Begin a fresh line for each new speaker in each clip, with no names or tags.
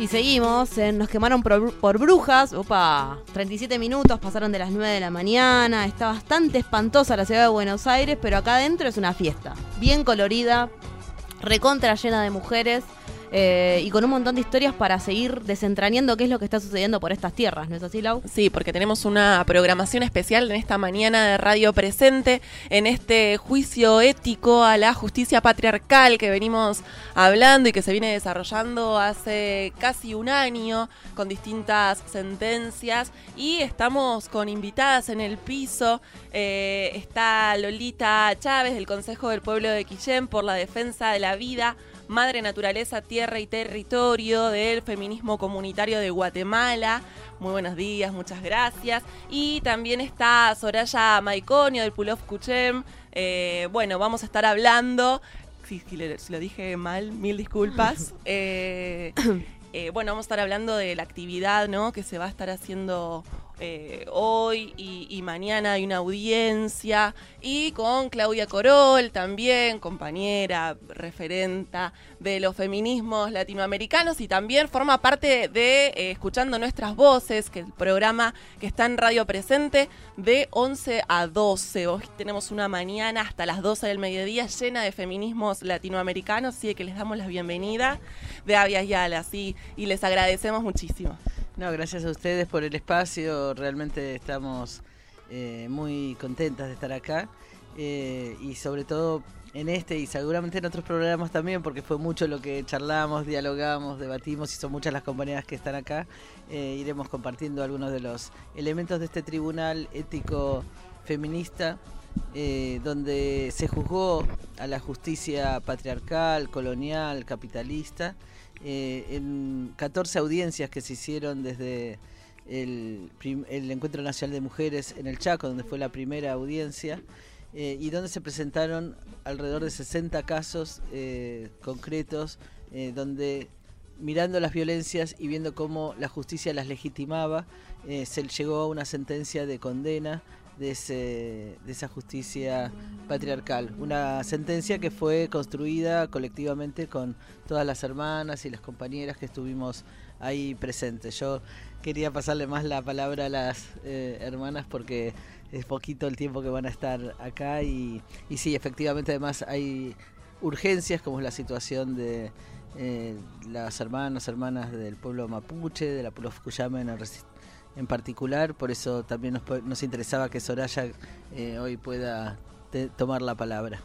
Y seguimos, en nos quemaron por, por, brujas, opa, 37 minutos, pasaron de las 9 de la mañana, está bastante espantosa la ciudad de Buenos Aires, pero acá adentro es una fiesta, bien colorida, recontra llena de mujeres. Eh, y con un montón de historias para seguir desentrañando qué es lo que está sucediendo por estas tierras, ¿no es así, Lau?
Sí, porque tenemos una programación especial en esta mañana de Radio Presente, en este juicio ético a la justicia patriarcal que venimos hablando y que se viene desarrollando hace casi un año con distintas sentencias y estamos con invitadas en el piso. Eh, está Lolita Chávez del Consejo del Pueblo de Quillén por la defensa de la vida Madre Naturaleza, Tierra y Territorio del Feminismo Comunitario de Guatemala. Muy buenos días, muchas gracias. Y también está Soraya Maiconio del Pulov Kuchem. Eh, bueno, vamos a estar hablando. Si, lo dije mal, mil disculpas. Eh, eh, bueno, vamos a estar hablando de la actividad ¿no? que se va a estar haciendo eh, hoy y, mañana hay una audiencia y con Claudia Corol también, compañera, referenta de los feminismos latinoamericanos y también forma parte de eh, Escuchando Nuestras Voces, que es el programa que está en Radio Presente de 11 a 12. Hoy tenemos una mañana hasta las 12 del mediodía llena de feminismos latinoamericanos, así que les damos la bienvenida de Avia Yala, y les agradecemos muchísimo.
No, gracias a ustedes por el espacio. Realmente estamos eh, muy contentas de estar acá. Eh, y sobre todo en este y seguramente en otros programas también, porque fue mucho lo que charlamos, dialogamos, debatimos y son muchas las compañeras que están acá. Eh, iremos compartiendo algunos de los elementos de este tribunal ético feminista. donde se juzgó a la justicia patriarcal, colonial, capitalista, eh, en 14 audiencias que se hicieron desde el, Encuentro Nacional de Mujeres en el Chaco, donde fue la primera audiencia, eh, y donde se presentaron alrededor de 60 casos eh, concretos, donde mirando las violencias y viendo cómo la justicia las legitimaba, se llegó a una sentencia de condena de, ese, de esa justicia patriarcal. Una sentencia que fue construida colectivamente con todas las hermanas y las compañeras que estuvimos ahí presentes. Yo quería pasarle más la palabra a las eh, hermanas porque es poquito el tiempo que van a estar acá y, y sí, efectivamente además hay urgencias como es la situación de eh, las hermanas, hermanas del pueblo mapuche, de la Pueblo Fukuyama en en particular, por eso también nos, nos interesaba que Soraya eh, hoy pueda tomar la palabra.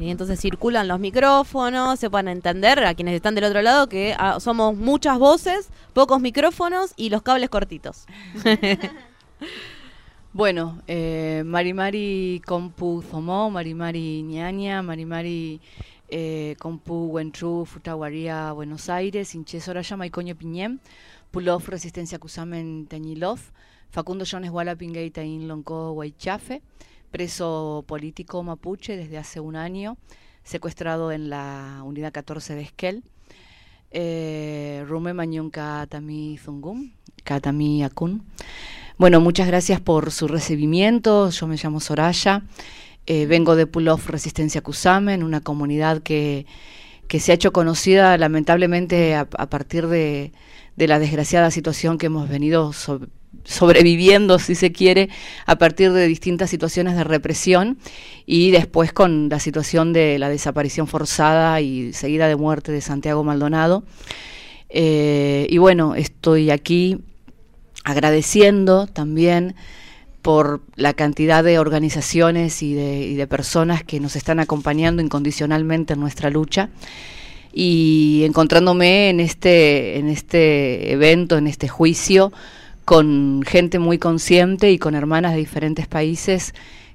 Y entonces circulan los micrófonos, se pueden entender a quienes están del otro lado que ah, somos muchas voces, pocos micrófonos y los cables cortitos.
bueno, eh, Marimari Compu Zomó, Marimari Ñaña, Marimari eh, Compu Huentru, Futaguaría, Buenos Aires, Inche Soraya Maicoño Piñem. Pulov Resistencia Cusamen Teñilov, Facundo Jones Wallapingay Taín Lonco Huaychafe, preso político mapuche desde hace un año, secuestrado en la unidad 14 de Esquel. Eh, Rume Mañón Katami Zungum, Katami Akun. Bueno, muchas gracias por su recibimiento. Yo me llamo Soraya. Eh, vengo de Pulov Resistencia Cusamen, una comunidad que, que se ha hecho conocida lamentablemente a partir de, de la desgraciada situación que hemos venido sobreviviendo, si se quiere, a partir de distintas situaciones de represión y después con la situación de la desaparición forzada y seguida de muerte de Santiago Maldonado. Eh, y bueno, estoy aquí agradeciendo también por la cantidad de organizaciones y de, y de personas que nos están acompañando incondicionalmente en nuestra lucha y encontrándome en este, en este evento, en este juicio, con gente muy consciente y con hermanas de diferentes países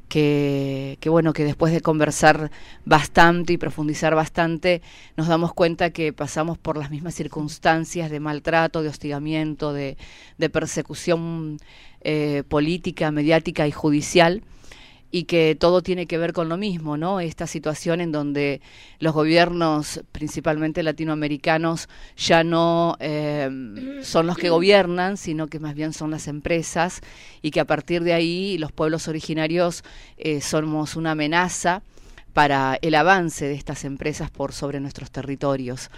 que, que, bueno, que después de conversar bastante y profundizar bastante, nos damos cuenta que pasamos por las mismas circunstancias de maltrato, de hostigamiento, de, de persecución eh, política, mediática y judicial y que todo tiene que ver con lo mismo, ¿no? Esta situación en donde los gobiernos, principalmente latinoamericanos, ya no eh, son los que gobiernan, sino que más bien son las empresas y que a partir de ahí los pueblos originarios eh, somos una amenaza para el avance de estas empresas por sobre nuestros territorios.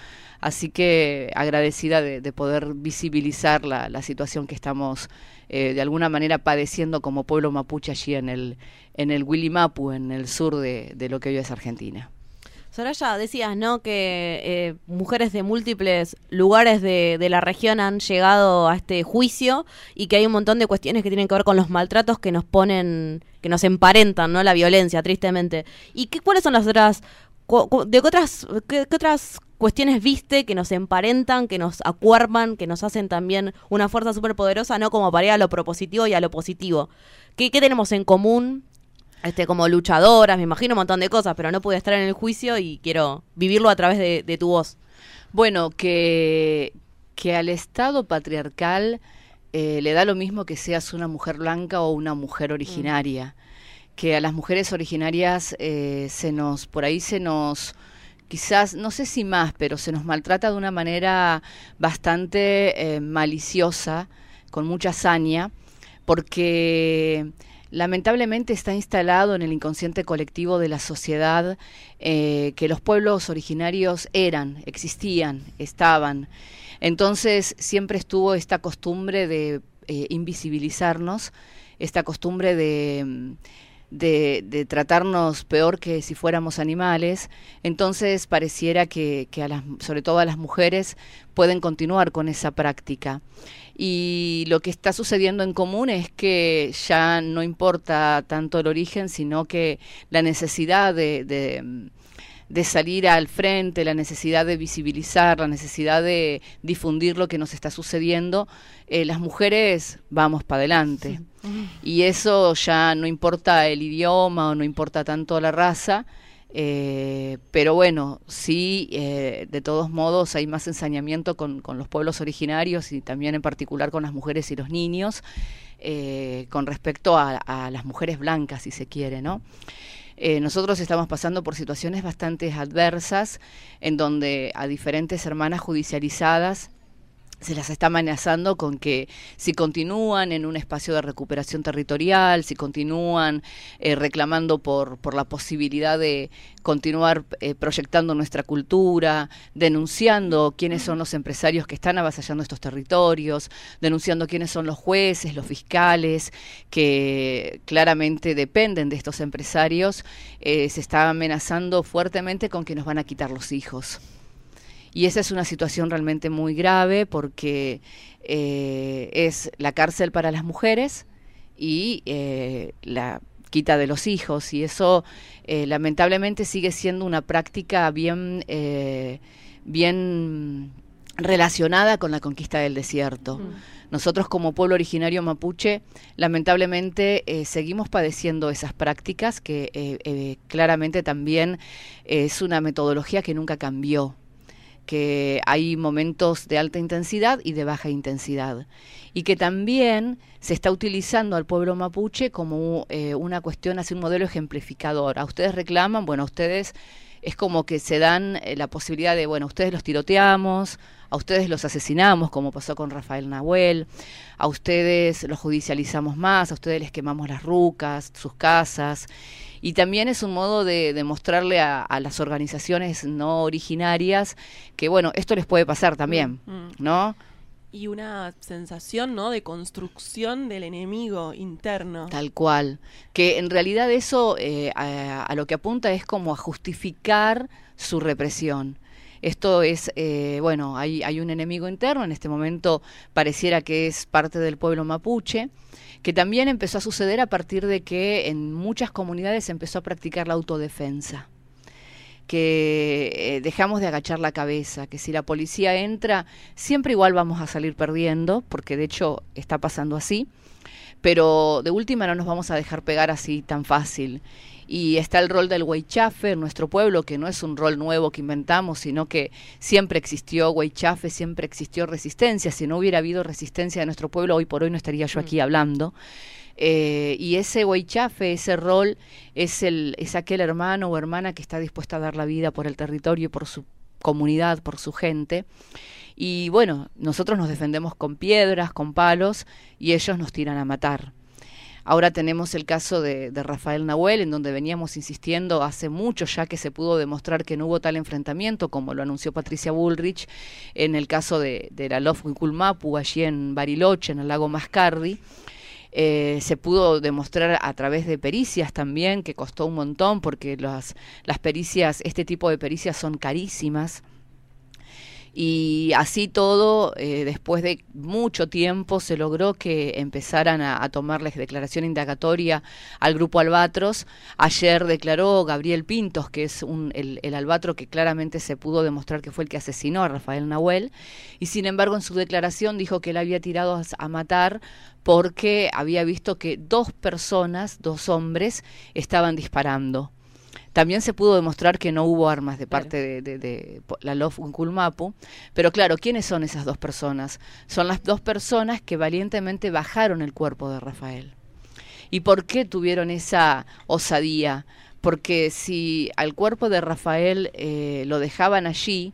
Así que agradecida de, poder visibilizar la, situación que estamos eh, de alguna manera padeciendo como pueblo mapuche allí en el, en el Willimapu, en el sur de, de lo que hoy es Argentina.
Soraya, decías, ¿no? Que eh, mujeres de múltiples lugares de, de, la región han llegado a este juicio y que hay un montón de cuestiones que tienen que ver con los maltratos que nos ponen, que nos emparentan, ¿no? La violencia, tristemente. ¿Y qué, cuáles son las otras, de otras, qué, otras cuestiones viste que nos emparentan, que nos acuerpan, que nos hacen también una fuerza súper poderosa, ¿no? Como para ir a lo propositivo y a lo positivo. ¿Qué, qué tenemos en común este, como luchadoras, me imagino un montón de cosas, pero no pude estar en el juicio y quiero vivirlo a través de, tu voz.
Bueno, que, que al Estado patriarcal eh, le da lo mismo que seas una mujer blanca o una mujer originaria. Que a las mujeres originarias eh, se nos, por ahí se nos, quizás, no sé si más, pero se nos maltrata de una manera bastante eh, maliciosa, con mucha saña, porque lamentablemente está instalado en el inconsciente colectivo de la sociedad eh, que los pueblos originarios eran, existían, estaban. Entonces siempre estuvo esta costumbre de eh, invisibilizarnos, esta costumbre de, de, tratarnos peor que si fuéramos animales. Entonces pareciera que, que a las, sobre todo a las mujeres pueden continuar con esa práctica y lo que está sucediendo en común es que ya no importa tanto el origen, sino que la necesidad de, de, salir al frente, la necesidad de visibilizar, la necesidad de difundir lo que nos está sucediendo, eh, las mujeres vamos para adelante. Y eso ya no importa el idioma o no importa tanto la raza, eh, pero bueno, sí, eh, de todos modos hay más ensañamiento con, con, los pueblos originarios y también en particular con las mujeres y los niños, eh, con respecto a, a, las mujeres blancas, si se quiere, ¿no? Nosotros estamos pasando por situaciones bastante adversas en donde a diferentes hermanas judicializadas se las está amenazando con que si continúan en un espacio de recuperación territorial, si continúan eh, reclamando por, por la posibilidad de continuar eh, proyectando nuestra cultura, denunciando quiénes son los empresarios que están avasallando estos territorios, denunciando quiénes son los jueces, los fiscales, que claramente dependen de estos empresarios, eh, se está amenazando fuertemente con que nos van a quitar los hijos. Y esa es una situación realmente muy grave porque eh, es la cárcel para las mujeres y eh, la quita de los hijos y eso eh, lamentablemente sigue siendo una práctica bien bien relacionada con la conquista del desierto. Mm. Nosotros como pueblo originario mapuche, lamentablemente seguimos padeciendo esas prácticas que claramente también es una metodología que nunca cambió que hay momentos de alta intensidad y de baja intensidad y que también se está utilizando al pueblo mapuche como eh, una cuestión, así un modelo ejemplificador. A ustedes reclaman, bueno, a ustedes es como que se dan eh, la posibilidad de, bueno, a ustedes los tiroteamos, a ustedes los asesinamos, como pasó con Rafael Nahuel, a ustedes los judicializamos más, a ustedes les quemamos las rucas, sus casas, y también es un modo de, demostrarle a, las organizaciones no originarias que, bueno, esto les puede pasar también, mm, mm. ¿no?
Y una sensación, ¿no?, de construcción del enemigo interno.
Tal cual. Que en realidad eso eh, a, lo que apunta es como a justificar su represión. Esto es, eh, bueno, hay, hay un enemigo interno, en este momento pareciera que es parte del pueblo mapuche, que también empezó a suceder a partir de que en muchas comunidades empezó a practicar la autodefensa que eh, dejamos de agachar la cabeza, que si la policía entra, siempre igual vamos a salir perdiendo, porque de hecho está pasando así, pero de última no nos vamos a dejar pegar así tan fácil y está el rol del Weichafe en nuestro pueblo, que no es un rol nuevo que inventamos, sino que siempre existió Weichafe, siempre existió resistencia. Si no hubiera habido resistencia de nuestro pueblo, hoy por hoy no estaría yo aquí mm. hablando. Eh, y ese Weichafe, ese rol, es, el, es aquel hermano o hermana que está dispuesta a dar la vida por el territorio, por su comunidad, por su gente. Y bueno, nosotros nos defendemos con piedras, con palos, y ellos nos tiran a matar. Ahora tenemos el caso de, Rafael Nahuel, en donde veníamos insistiendo hace mucho ya que se pudo demostrar que no hubo tal enfrentamiento, como lo anunció Patricia Bullrich en el caso de, de la Love Mapu, allí en Bariloche, en el lago Mascardi. Eh, se pudo demostrar a través de pericias también, que costó un montón, porque las, las pericias, este tipo de pericias son carísimas y así todo, eh, después de mucho tiempo, se logró que empezaran a, tomarles declaración indagatoria al grupo Albatros. Ayer declaró Gabriel Pintos, que es un, el, albatro que claramente se pudo demostrar que fue el que asesinó a Rafael Nahuel, y sin embargo en su declaración dijo que él había tirado a, a matar porque había visto que dos personas, dos hombres, estaban disparando. También se pudo demostrar que no hubo armas de parte de, de, la LOF Kulmapu, pero claro, ¿quiénes son esas dos personas? Son las dos personas que valientemente bajaron el cuerpo de Rafael. ¿Y por qué tuvieron esa osadía? Porque si al cuerpo de Rafael eh, lo dejaban allí,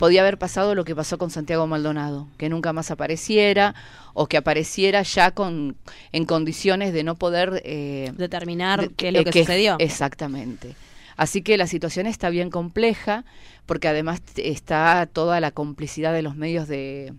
podía haber pasado lo que pasó con Santiago Maldonado, que nunca más apareciera o que apareciera ya con en condiciones de no poder
eh, determinar qué es lo que, sucedió.
Exactamente. Así que la situación está bien compleja porque además está toda la complicidad de los medios de,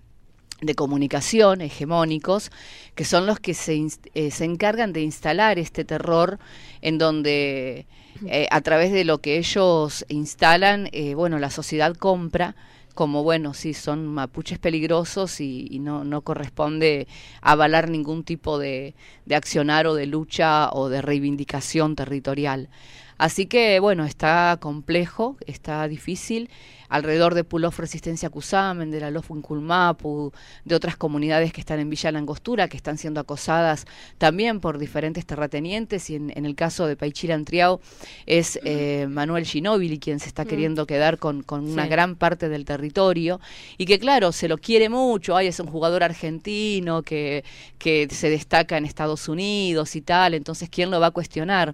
de comunicación hegemónicos, que son los que se, eh, se encargan de instalar este terror en donde eh, a través de lo que ellos instalan, eh, bueno, la sociedad compra como bueno, sí, son mapuches peligrosos y, no, no, corresponde avalar ningún tipo de, de, accionar o de lucha o de reivindicación territorial. Así que bueno, está complejo, está difícil alrededor de Pulof Resistencia Cusamen, de la Lofunculmapu, de otras comunidades que están en Villa Langostura, que están siendo acosadas también por diferentes terratenientes, y en, el caso de Paichira Antriao es eh, Manuel Ginóbili quien se está mm. queriendo quedar con, con una gran parte del territorio, y que claro, se lo quiere mucho, ay, es un jugador argentino que, que se destaca en Estados Unidos y tal, entonces ¿quién lo va a cuestionar?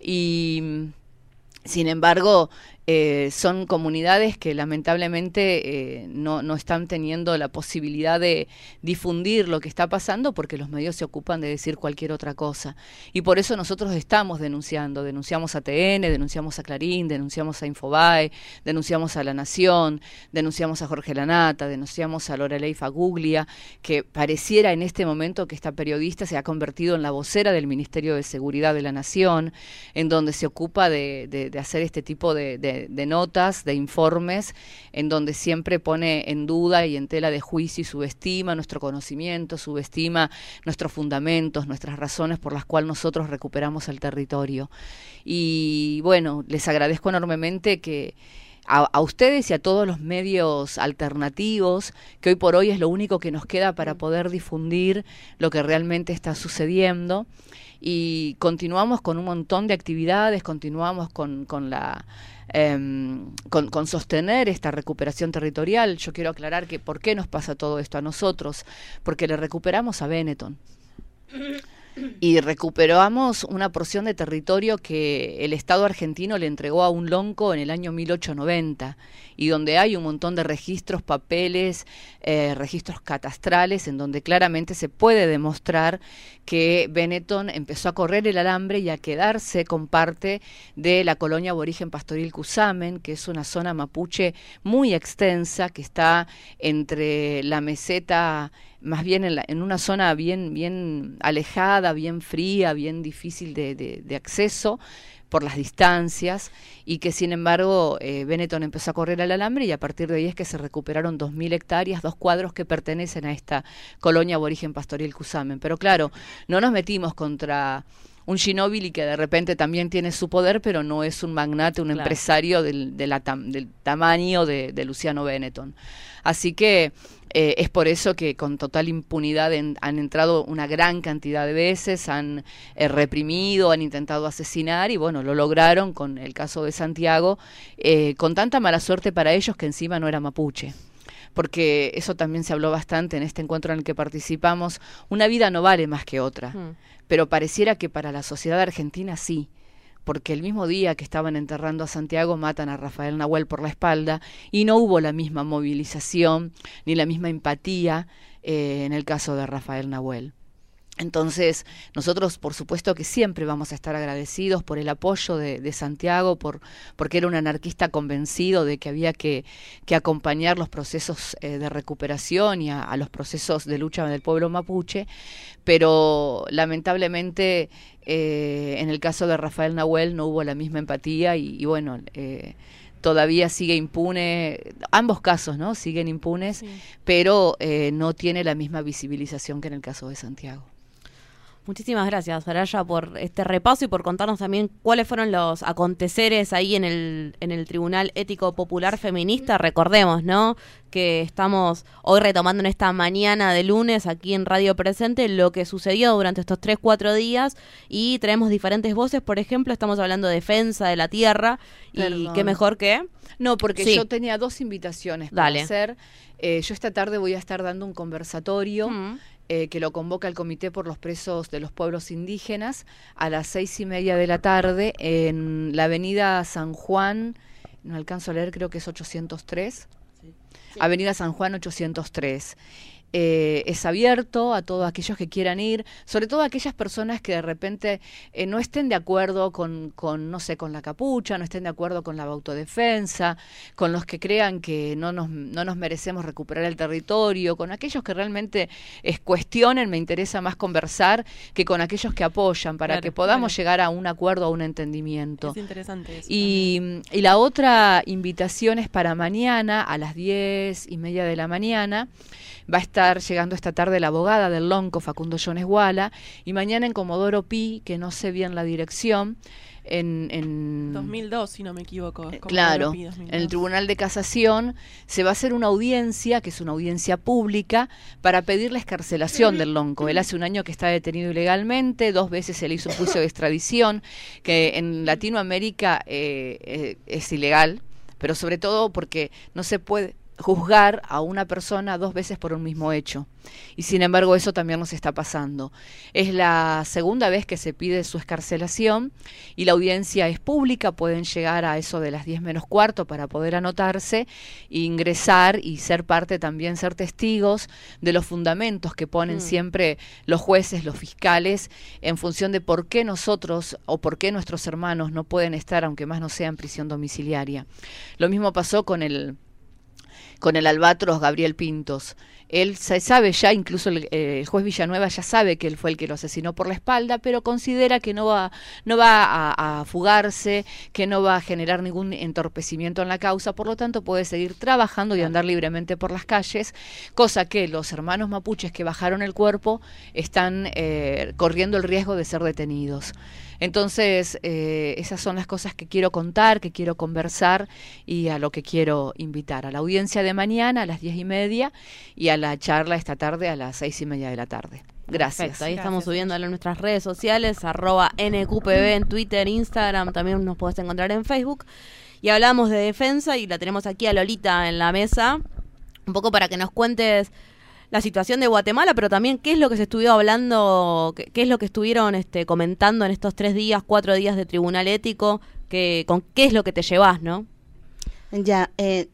Y sin embargo, eh, son comunidades que lamentablemente eh, no, no, están teniendo la posibilidad de difundir lo que está pasando porque los medios se ocupan de decir cualquier otra cosa. Y por eso nosotros estamos denunciando. Denunciamos a TN, denunciamos a Clarín, denunciamos a Infobae, denunciamos a La Nación, denunciamos a Jorge Lanata, denunciamos a Lorelei Faguglia, que pareciera en este momento que esta periodista se ha convertido en la vocera del Ministerio de Seguridad de la Nación, en donde se ocupa de, de, hacer este tipo de de, notas, de informes, en donde siempre pone en duda y en tela de juicio y subestima nuestro conocimiento, subestima nuestros fundamentos, nuestras razones por las cuales nosotros recuperamos el territorio. Y bueno, les agradezco enormemente que a, ustedes y a todos los medios alternativos, que hoy por hoy es lo único que nos queda para poder difundir lo que realmente está sucediendo. Y continuamos con un montón de actividades, continuamos con, con la Em, con, sostener esta recuperación territorial. Yo quiero aclarar que por qué nos pasa todo esto a nosotros, porque le recuperamos a Benetton. Y recuperamos una porción de territorio que el Estado argentino le entregó a un lonco en el año 1890 y donde hay un montón de registros, papeles, eh, registros catastrales, en donde claramente se puede demostrar que Benetton empezó a correr el alambre y a quedarse con parte de la colonia aborigen pastoril Cusamen, que es una zona mapuche muy extensa, que está entre la meseta más bien en, en, una zona bien, bien alejada, bien fría, bien difícil de, de acceso, por las distancias y que sin embargo eh, Benetton empezó a correr al alambre y a partir de ahí es que se recuperaron 2.000 hectáreas, dos cuadros que pertenecen a esta colonia aborigen pastoril Cusamen. Pero claro, no nos metimos contra un Ginóbili que de repente también tiene su poder, pero no es un magnate, un empresario del, del tamaño de, de Luciano Benetton. Así que eh, es por eso que con total impunidad han entrado una gran cantidad de veces, han eh, reprimido, han intentado asesinar y bueno, lo lograron con el caso de Santiago, eh, con tanta mala suerte para ellos que encima no era mapuche. Porque eso también se habló bastante en este encuentro en el que participamos, una vida no vale más que otra, mm. pero pareciera que para la sociedad argentina sí porque el mismo día que estaban enterrando a Santiago matan a Rafael Nahuel por la espalda y no hubo la misma movilización ni la misma empatía eh, en el caso de Rafael Nahuel. Entonces, nosotros por supuesto que siempre vamos a estar agradecidos por el apoyo de, Santiago, por, porque era un anarquista convencido de que había que, acompañar los procesos eh, de recuperación y a, los procesos de lucha del pueblo mapuche, pero lamentablemente eh, en el caso de Rafael Nahuel no hubo la misma empatía y, bueno, eh, todavía sigue impune, ambos casos, ¿no? Siguen impunes, pero no tiene la misma visibilización que en el caso de Santiago.
Muchísimas gracias, Araya, por este repaso y por contarnos también cuáles fueron los aconteceres ahí en el, en el Tribunal Ético Popular Feminista. Recordemos, ¿no? Que estamos hoy retomando en esta mañana de lunes aquí en Radio Presente lo que sucedió durante estos tres, cuatro días y traemos diferentes voces. Por ejemplo, estamos hablando de defensa de la tierra y qué mejor que...
No, porque yo tenía dos invitaciones para hacer. Eh, yo esta tarde voy a estar dando un conversatorio. Mm. Eh, que lo convoca el Comité por los Presos de los Pueblos Indígenas a las seis y media de la tarde en la avenida San Juan, no alcanzo a leer, creo que es 803. Avenida San Juan 803. Eh, es abierto a todos aquellos que quieran ir, sobre todo a aquellas personas que de repente eh, no estén de acuerdo con, con, no sé, con la capucha, no estén de acuerdo con la autodefensa, con los que crean que no nos, no nos merecemos recuperar el territorio, con aquellos que realmente es, cuestionen, me interesa más conversar que con aquellos que apoyan, para que podamos llegar a un acuerdo, a un entendimiento.
Es interesante
y, y la otra invitación es para mañana a las diez y media de la mañana. Va a estar llegando esta tarde la abogada del Lonco, Facundo Jones Guala, y mañana en Comodoro Pi, que no sé bien la dirección, en, en
2002, si no me equivoco.
Claro, en el Tribunal de Casación se va a hacer una audiencia, que es una audiencia pública, para pedir la escarcelación del Lonco. Él hace un año que está detenido ilegalmente, dos veces se le hizo un juicio de extradición, que en Latinoamérica eh, eh, es ilegal, pero sobre todo porque no se puede juzgar a una persona dos veces por un mismo hecho. Y sin embargo eso también nos está pasando. Es la segunda vez que se pide su escarcelación y la audiencia es pública, pueden llegar a eso de las 10 menos cuarto para poder anotarse, ingresar y ser parte también, ser testigos de los fundamentos que ponen mm. siempre los jueces, los fiscales, en función de por qué nosotros o por qué nuestros hermanos no pueden estar, aunque más no sea en prisión domiciliaria. Lo mismo pasó con el con el albatros Gabriel Pintos. Él se sabe ya, incluso el, juez Villanueva ya sabe que él fue el que lo asesinó por la espalda, pero considera que no va, no va a, a, fugarse, que no va a generar ningún entorpecimiento en la causa, por lo tanto puede seguir trabajando y andar libremente por las calles, cosa que los hermanos mapuches que bajaron el cuerpo están eh, corriendo el riesgo de ser detenidos. Entonces, eh, esas son las cosas que quiero contar, que quiero conversar y a lo que quiero invitar. A la audiencia de mañana a las diez y media y a la charla esta tarde a las seis y media de la tarde. Gracias.
Ahí estamos subiendo a nuestras redes sociales, arroba NQPB en Twitter, Instagram, también nos puedes encontrar en Facebook. Y hablamos de defensa y la tenemos aquí a Lolita en la mesa, un poco para que nos cuentes la situación de Guatemala, pero también qué es lo que se estuvo hablando, qué, es lo que estuvieron este, comentando en estos tres días, cuatro días de tribunal ético, que, con qué es lo que te llevas, ¿no?
Ya, eh,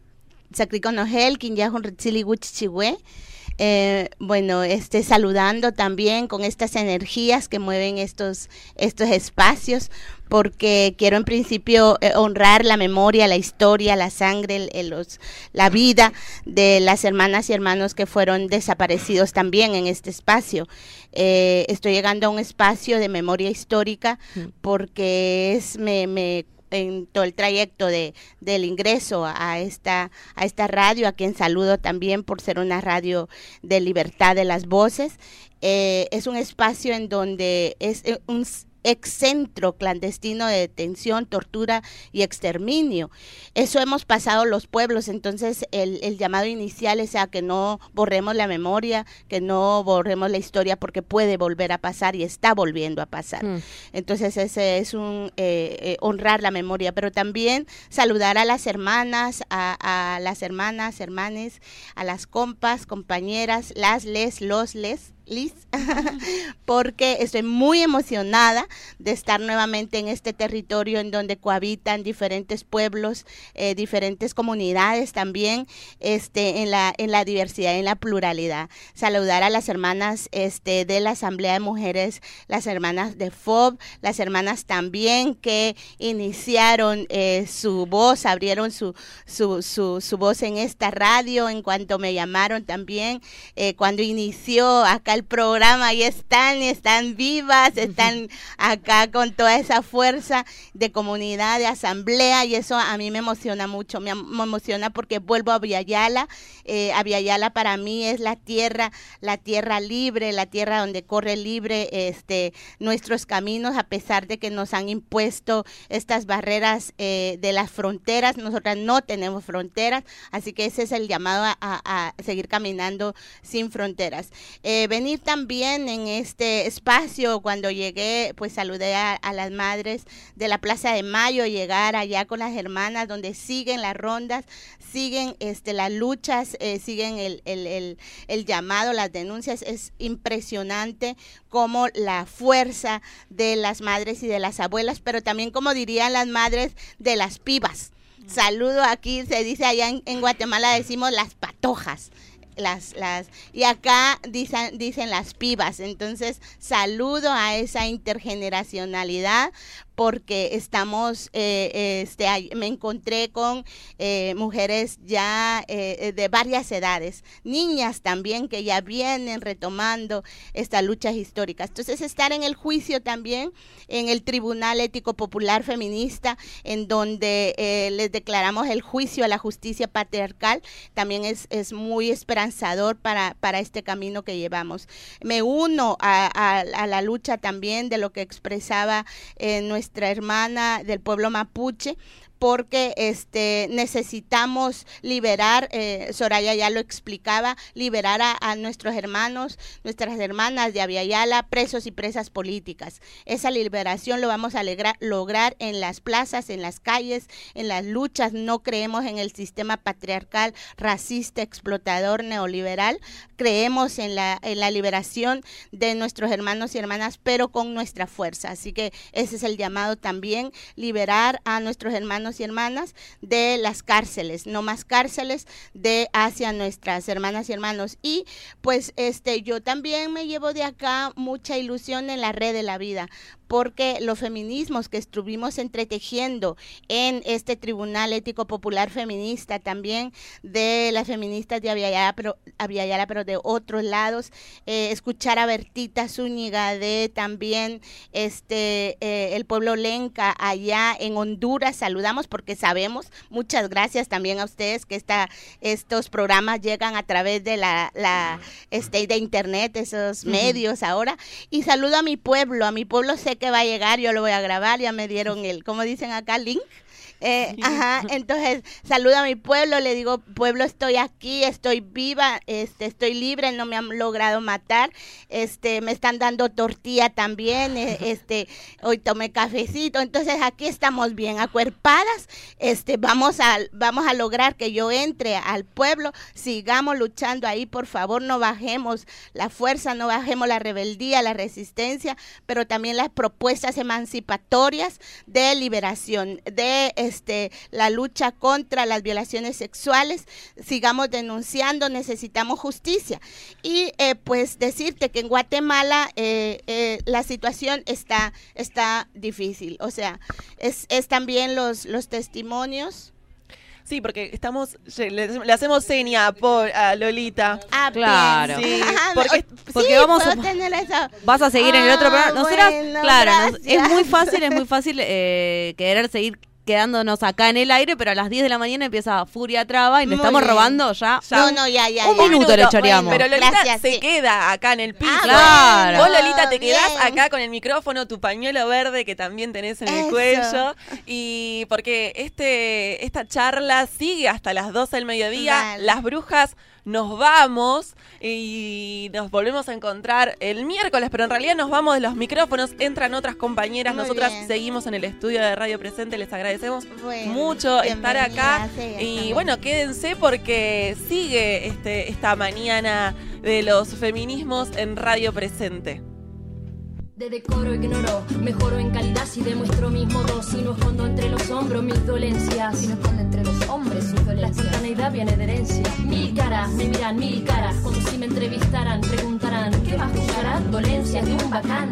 eh, bueno, este, saludando también con estas energías que mueven estos, estos espacios, porque quiero en principio eh, honrar la memoria, la historia, la sangre, los, la vida de las hermanas y hermanos que fueron desaparecidos también en este espacio. Eh, estoy llegando a un espacio de memoria histórica porque es, me, me en todo el trayecto de, del ingreso a esta, a esta radio, a quien saludo también por ser una radio de libertad de las voces. Eh, es un espacio en donde es eh, un excentro clandestino de detención, tortura y exterminio. Eso hemos pasado los pueblos, entonces el, llamado inicial es a que no borremos la memoria, que no borremos la historia porque puede volver a pasar y está volviendo a pasar. Hmm. Entonces ese es un eh, eh, honrar la memoria, pero también saludar a las hermanas, a, a las hermanas, hermanes, a las compas, compañeras, las, les, los, les Liz, porque estoy muy emocionada de estar nuevamente en este territorio en donde cohabitan diferentes pueblos, eh, diferentes comunidades también, este, en la, en la diversidad, en la pluralidad. Saludar a las hermanas este, de la Asamblea de Mujeres, las hermanas de FOB, las hermanas también que iniciaron eh, su voz, abrieron su, su, su, su, voz en esta radio en cuanto me llamaron también, eh, cuando inició acá el programa, ahí están, están vivas, están acá con toda esa fuerza de comunidad, de asamblea, y eso a mí me emociona mucho, me, emociona porque vuelvo a Viayala, eh, a Viayala para mí es la tierra, la tierra libre, la tierra donde corre libre este, nuestros caminos, a pesar de que nos han impuesto estas barreras eh, de las fronteras, nosotras no tenemos fronteras, así que ese es el llamado a, a, seguir caminando sin fronteras. Eh, venir también en este espacio, cuando llegué, pues saludé a, las madres de la Plaza de Mayo, llegar allá con las hermanas donde siguen las rondas, siguen este, las luchas, eh, siguen el, el, el, el llamado, las denuncias, es impresionante como la fuerza de las madres y de las abuelas, pero también como dirían las madres de las pibas. Saludo aquí, se dice allá en, en Guatemala decimos las patojas las, las, y acá dicen, dicen las pibas. Entonces, saludo a esa intergeneracionalidad porque estamos, eh, este, me encontré con eh, mujeres ya eh, de varias edades, niñas también que ya vienen retomando estas luchas históricas. Entonces, estar en el juicio también, en el Tribunal Ético Popular Feminista, en donde les declaramos el juicio a la justicia patriarcal, también es, es muy esperanzador para, para este camino que llevamos. Me uno a, a, la lucha también de lo que expresaba nuestra nuestra hermana del pueblo mapuche, porque este, necesitamos liberar, eh, Soraya ya lo explicaba, liberar a, nuestros hermanos, nuestras hermanas de Aviala, presos y presas políticas. Esa liberación lo vamos a lograr en las plazas, en las calles, en las luchas. No creemos en el sistema patriarcal, racista, explotador, neoliberal. Creemos en la, en la liberación de nuestros hermanos y hermanas, pero con nuestra fuerza. Así que ese es el llamado también, liberar a nuestros hermanos y hermanas de las cárceles, no más cárceles de hacia nuestras hermanas y hermanos. Y pues este yo también me llevo de acá mucha ilusión en la red de la vida, porque los feminismos que estuvimos entretejiendo en este Tribunal Ético Popular Feminista, también de las feministas de Aviala, pero, pero de otros lados, eh, escuchar a Bertita Zúñiga de también este eh, el pueblo Lenca allá en Honduras, saludamos porque sabemos, muchas gracias también a ustedes que esta, estos programas llegan a través de la, la este, de internet, esos medios ahora, y saludo a mi pueblo, a mi pueblo se que va a llegar, yo lo voy a grabar, ya me dieron el, como dicen acá, link. Eh, ajá, entonces saludo a mi pueblo, le digo, pueblo, estoy aquí, estoy viva, este, estoy libre, no me han logrado matar, este, me están dando tortilla también, eh, este, hoy tomé cafecito, entonces aquí estamos bien acuerpadas, este, vamos a, vamos a lograr que yo entre al pueblo, sigamos luchando ahí, por favor, no bajemos la fuerza, no bajemos la rebeldía, la resistencia, pero también las propuestas emancipatorias de liberación, de este, la lucha contra las violaciones sexuales, sigamos denunciando, necesitamos justicia. Y eh, pues decirte que en Guatemala eh, eh, la situación está, está difícil, o sea, es, es también los, los testimonios.
Sí, porque estamos, le, hacemos seña por a Lolita.
Ah, claro.
Sí, porque,
porque vamos a, esa.
Vas a seguir en el otro ah, programa. Nosotras, claro, es muy fácil, es muy fácil querer seguir quedándonos acá en el aire, pero a las 10 de la mañana empieza Furia Traba y nos estamos robando ya.
No, no, ya, ya.
Un minuto le choreamos.
pero Lolita se queda acá en el piso.
Ah, claro.
Vos, Lolita, te quedás acá con el micrófono, tu pañuelo verde que también tenés en el cuello. Y porque este esta charla sigue hasta las 12 del mediodía. Las brujas nos vamos y nos volvemos a encontrar el miércoles, pero en realidad nos vamos de los micrófonos, entran otras compañeras, nosotras seguimos en el estudio de Radio Presente, les agradecemos mucho estar acá y bueno, quédense porque sigue este esta mañana de los feminismos en Radio Presente.
De decoro ignoro, mejoro en calidad si demuestro mis modos. Si no escondo entre los hombros mis dolencias. Si no escondo entre los hombres sus dolencias. La espontaneidad viene de herencia. Mil caras, me miran mil caras. Como si me entrevistaran, preguntarán: ¿Qué más buscarán? Dolencias de un bacán.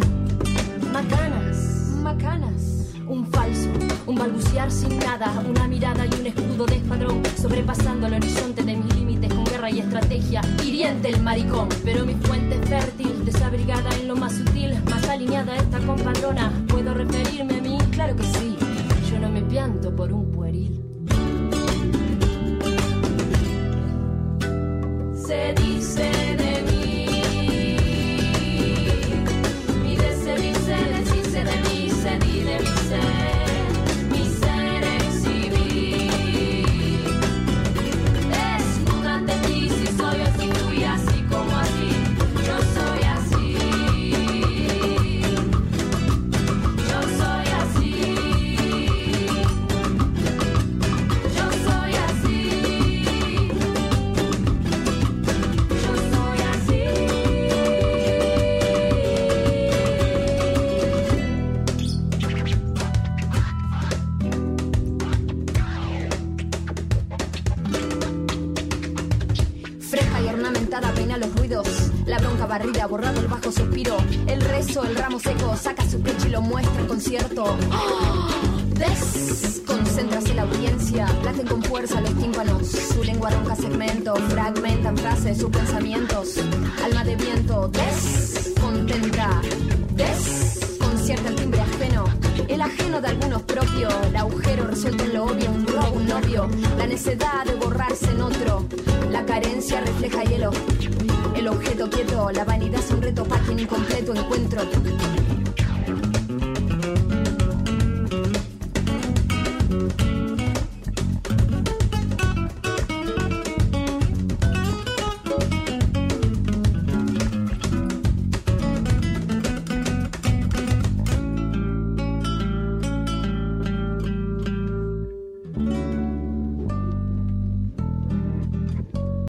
Macanas, macanas. Un falso, un balbucear sin nada. Una mirada y un escudo de espadrón. Sobrepasando el horizonte de mis límites guerra y estrategia. Hiriente el maricón, pero mi fuente es fértil. Desabrigada en lo más sutil, más alineada esta compatrona. ¿Puedo referirme a mí? Claro que sí. Yo no me pianto por un pueril. Se dice audiencia, laten con fuerza los tímpanos. Su lengua ronca segmento, fragmentan frases, sus pensamientos. Alma de viento, descontenta. Desconcierta el timbre ajeno. El ajeno de algunos propio, el agujero resuelto en lo obvio, un robo, un novio, la necedad de borrarse en otro, la carencia refleja hielo, el objeto quieto, la vanidad es un reto quien incompleto encuentro.